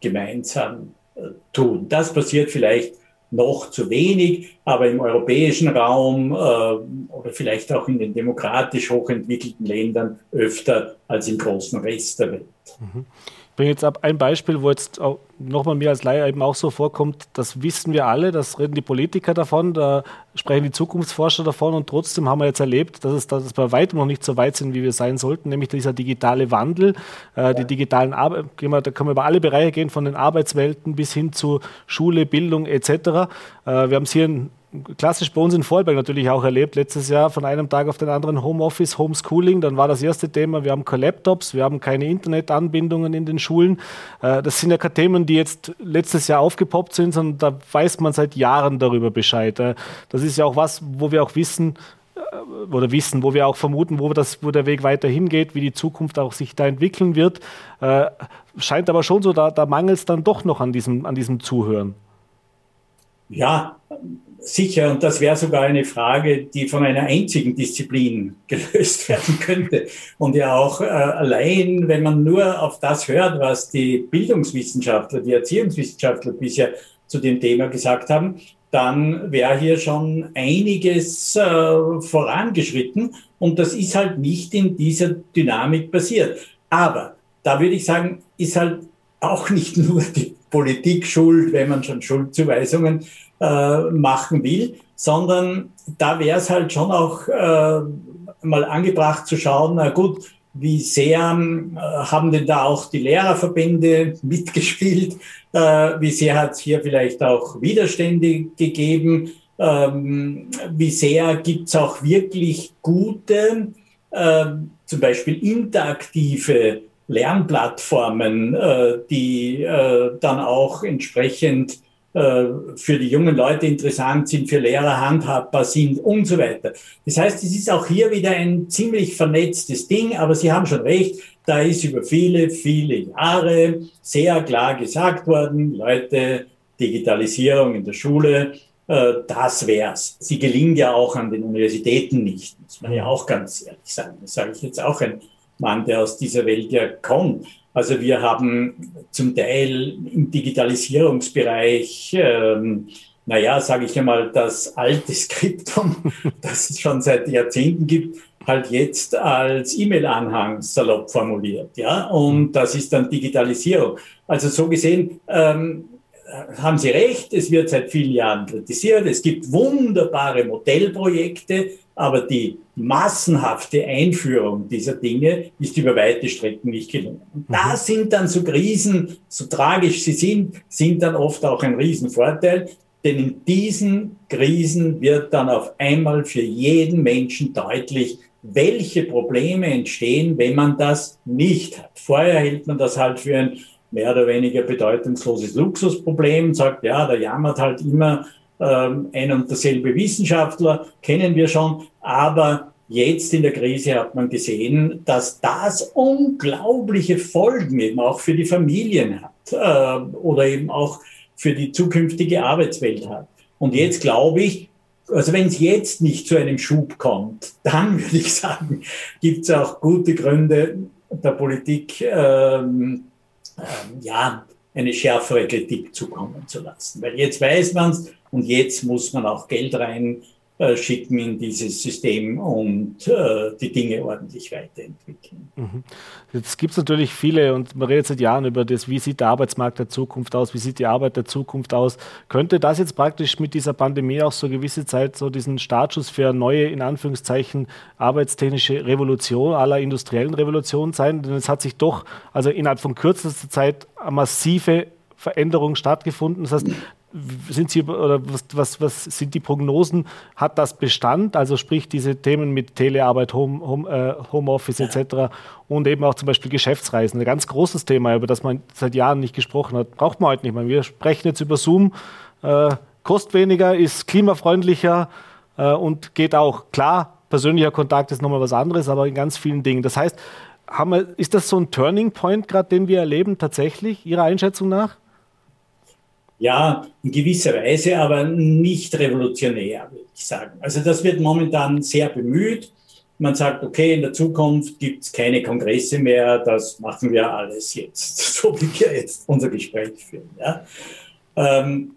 gemeinsam äh, tun. Das passiert vielleicht noch zu wenig, aber im europäischen Raum äh, oder vielleicht auch in den demokratisch hochentwickelten Ländern öfter als im großen Rest der Welt. Mhm bringe jetzt ab ein Beispiel, wo jetzt nochmal mir als Laie eben auch so vorkommt, das wissen wir alle, das reden die Politiker davon, da sprechen die Zukunftsforscher davon und trotzdem haben wir jetzt erlebt, dass es, dass es bei weitem noch nicht so weit sind, wie wir sein sollten, nämlich dieser digitale Wandel, äh, die digitalen Arbeit, da können wir über alle Bereiche gehen, von den Arbeitswelten bis hin zu Schule, Bildung etc. Äh, wir haben es hier in klassisch bei uns in Vorarlberg natürlich auch erlebt, letztes Jahr von einem Tag auf den anderen Homeoffice, Homeschooling, dann war das erste Thema, wir haben keine Laptops, wir haben keine Internetanbindungen in den Schulen. Äh, das sind ja keine Themen, die jetzt letztes Jahr aufgepoppt sind, sondern da weiß man seit Jahren darüber Bescheid. Äh, das ist ja auch was, wo wir auch wissen, äh, oder wissen, wo wir auch vermuten, wo, das, wo der Weg weiter hingeht, wie die Zukunft auch sich da entwickeln wird. scheint aber schon so, da, da mangelt es dann doch noch an diesem, an diesem Zuhören. Ja, Sicher, und das wäre sogar eine Frage, die von einer einzigen Disziplin [laughs] gelöst werden könnte. Und ja auch äh, allein, wenn man nur auf das hört, was die Bildungswissenschaftler, die Erziehungswissenschaftler bisher zu dem Thema gesagt haben, dann wäre hier schon einiges äh, vorangeschritten. Und das ist halt nicht in dieser Dynamik passiert. Aber da würde ich sagen, ist halt auch nicht [laughs] nur die Politik schuld, wenn man schon Schuldzuweisungen äh, machen will, sondern da wäre es halt schon auch äh, mal angebracht zu schauen, na gut, wie sehr äh, haben denn da auch die Lehrerverbände [laughs] mitgespielt? Äh, wie sehr hat es hier vielleicht auch Widerstände gegeben? Ähm, wie sehr gibt es auch wirklich gute, äh, zum Beispiel interaktive Lernplattformen, äh, die äh, dann auch entsprechend für die jungen Leute interessant sind, für Lehrer handhabbar sind und so weiter. Das heißt, es ist auch hier wieder ein ziemlich vernetztes Ding, aber Sie haben schon recht, da ist über viele, viele Jahre sehr klar gesagt worden, Leute, Digitalisierung in der Schule, das wär's. Sie gelingt ja auch an den Universitäten nicht, muss man ja auch ganz ehrlich sagen. Das sage ich jetzt auch ein Mann, der aus dieser Welt ja kommt. Also wir haben zum Teil im Digitalisierungsbereich, ähm, naja, sage ich einmal, das alte Skriptum, [laughs] das es schon seit Jahrzehnten gibt, halt jetzt als E-Mail-Anhang salopp formuliert. Ja? Und das ist dann Digitalisierung. Also so gesehen, ähm, haben Sie recht, es wird seit vielen Jahren kritisiert. Es gibt wunderbare Modellprojekte, aber die massenhafte Einführung dieser Dinge ist über weite Strecken nicht gelungen. Und da mhm. sind dann so Krisen, so tragisch sie sind, sind dann oft auch ein Riesenvorteil. Denn in diesen Krisen wird dann auf einmal für jeden Menschen deutlich, welche Probleme entstehen, wenn man das nicht hat. Vorher hält man das halt für ein mehr oder weniger bedeutungsloses Luxusproblem, sagt, ja, da jammert halt immer ähm, ein und derselbe Wissenschaftler, kennen wir schon, aber jetzt in der Krise hat man gesehen, dass das unglaubliche Folgen eben auch für die Familien hat äh, oder eben auch für die zukünftige Arbeitswelt hat. Und jetzt glaube ich, also wenn es jetzt nicht zu einem Schub kommt, dann würde ich sagen, gibt es auch gute Gründe der Politik, ähm, ähm, ja, eine schärfere Kritik zukommen zu lassen. Weil jetzt weiß man es und jetzt muss man auch Geld rein äh, schicken in dieses System und äh, die Dinge ordentlich weiterentwickeln. Mhm. Jetzt gibt es natürlich viele und man redet seit Jahren über das, wie sieht der Arbeitsmarkt der Zukunft aus, wie sieht die Arbeit der Zukunft aus. Könnte das jetzt praktisch mit dieser Pandemie auch so eine gewisse Zeit so diesen Startschuss für eine neue, in Anführungszeichen, arbeitstechnische Revolution aller industriellen Revolution sein? Denn es hat sich doch, also innerhalb von kürzester Zeit, eine massive Veränderung stattgefunden. Das heißt, sind Sie oder was, was, was sind die Prognosen? Hat das Bestand? Also sprich diese Themen mit Telearbeit, Home, Home, äh, Homeoffice etc. und eben auch zum Beispiel Geschäftsreisen. Ein ganz großes Thema, über das man seit Jahren nicht gesprochen hat. Braucht man heute nicht mehr. Wir sprechen jetzt über Zoom. Äh, kostet weniger, ist klimafreundlicher äh, und geht auch. Klar, persönlicher Kontakt ist nochmal was anderes, aber in ganz vielen Dingen. Das heißt, wir, ist das so ein Turning Point gerade, den wir erleben, tatsächlich, Ihrer Einschätzung nach? Ja, in gewisser Weise, aber nicht revolutionär, würde ich sagen. Also das wird momentan sehr bemüht. Man sagt, okay, in der Zukunft gibt es keine Kongresse mehr, das machen wir alles jetzt, [laughs] so wie wir jetzt unser Gespräch führen. Ja. Ähm,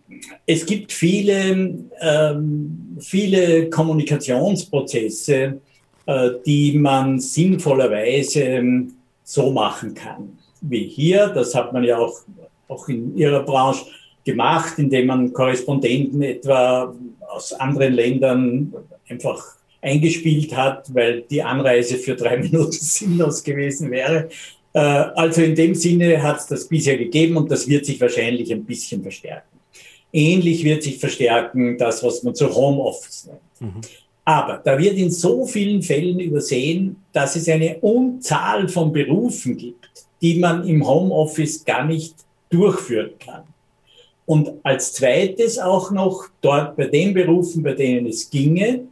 es gibt viele, ähm, viele Kommunikationsprozesse, äh, die man sinnvollerweise ähm, so machen kann wie hier. Das hat man ja auch, auch in Ihrer Branche gemacht, indem man Korrespondenten etwa aus anderen Ländern einfach eingespielt hat, weil die Anreise für drei [laughs] Minuten sinnlos gewesen wäre. Äh, also in dem Sinne hat es das bisher gegeben und das wird sich wahrscheinlich ein bisschen verstärken. Ähnlich wird sich verstärken das, was man zu Homeoffice nennt. Mhm. Aber da wird in so vielen Fällen übersehen, dass es eine Unzahl von Berufen gibt, die man im Homeoffice gar nicht durchführen kann. Und als zweites auch noch dort bei den Berufen, bei denen es ginge,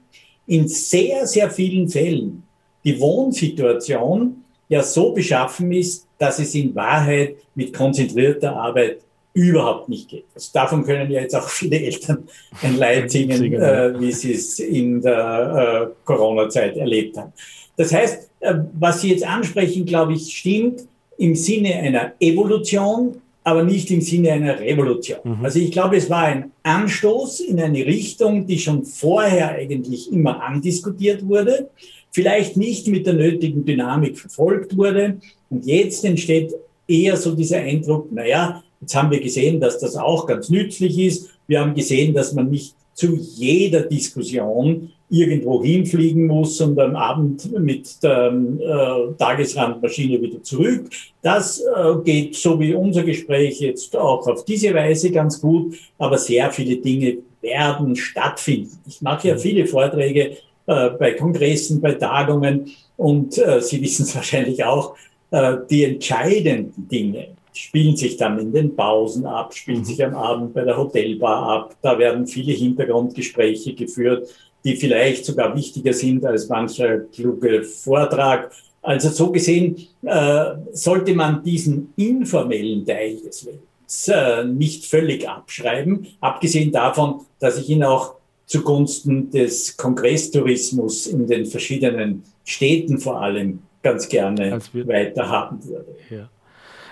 in sehr, sehr vielen Fällen die Wohnsituation ja so beschaffen ist, dass es in Wahrheit mit konzentrierter Arbeit überhaupt nicht geht. Also davon können ja jetzt auch viele Eltern ein Leid singen, äh, wie sie es in der äh, Corona-Zeit erlebt haben. Das heißt, äh, was Sie jetzt ansprechen, glaube ich, stimmt im Sinne einer Evolution aber nicht im Sinne einer Revolution. Mhm. Also ich glaube, es war ein Anstoß in eine Richtung, die schon vorher eigentlich immer andiskutiert wurde, vielleicht nicht mit der nötigen Dynamik verfolgt wurde. Und jetzt entsteht eher so dieser Eindruck, naja, jetzt haben wir gesehen, dass das auch ganz nützlich ist. Wir haben gesehen, dass man nicht zu jeder Diskussion irgendwo hinfliegen muss und am Abend mit der äh, Tagesrandmaschine wieder zurück. Das äh, geht so wie unser Gespräch jetzt auch auf diese Weise ganz gut, aber sehr viele Dinge werden stattfinden. Ich mache ja viele Vorträge äh, bei Kongressen, bei Tagungen und äh, Sie wissen es [laughs] wahrscheinlich auch, äh, die entscheidenden Dinge spielen sich dann in den Pausen ab, spielen sich am Abend bei der Hotelbar ab. Da werden viele Hintergrundgespräche geführt die vielleicht sogar wichtiger sind als mancher kluge Vortrag. Also so gesehen äh, sollte man diesen informellen Teil des Lebens äh, nicht völlig abschreiben, abgesehen davon, dass ich ihn auch zugunsten des Kongresstourismus in den verschiedenen Städten vor allem ganz gerne weiter haben würde. Ja.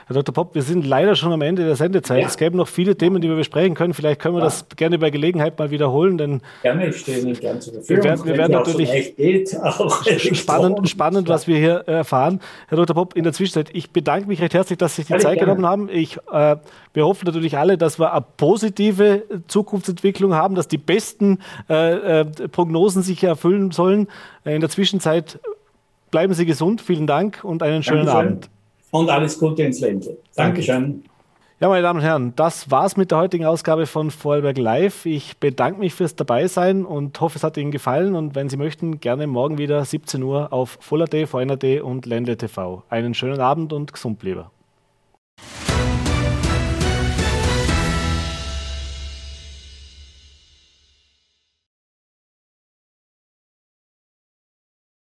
Herr Dr. Popp, wir sind leider schon am Ende der Sendezeit. Ja. Es gäbe noch viele Themen, die wir besprechen können. Vielleicht können wir ja. das gerne bei Gelegenheit mal wiederholen, denn gerne, ich stehe Ihnen gerne zur Verfügung. Wir werden, wir werden natürlich geht, [laughs] spannend, spannend, was wir hier erfahren. Herr Dr. Popp, in der Zwischenzeit, ich bedanke mich recht herzlich, dass Sie sich die Zeit gerne. genommen haben. Ich, äh, wir hoffen natürlich alle, dass wir eine positive Zukunftsentwicklung haben, dass die besten äh, äh, Prognosen sich erfüllen sollen. Äh, in der Zwischenzeit bleiben Sie gesund. Vielen Dank und einen schönen Dankeschön. Abend. Und alles Gute ins Ländle. Dankeschön. Ja, meine Damen und Herren, das war's mit der heutigen Ausgabe von Vorarlberg Live. Ich bedanke mich fürs Dabeisein und hoffe, es hat Ihnen gefallen. Und wenn Sie möchten, gerne morgen wieder 17 Uhr auf Fuller.de, VNRD und Ländle TV. Einen schönen Abend und gesund bleiben.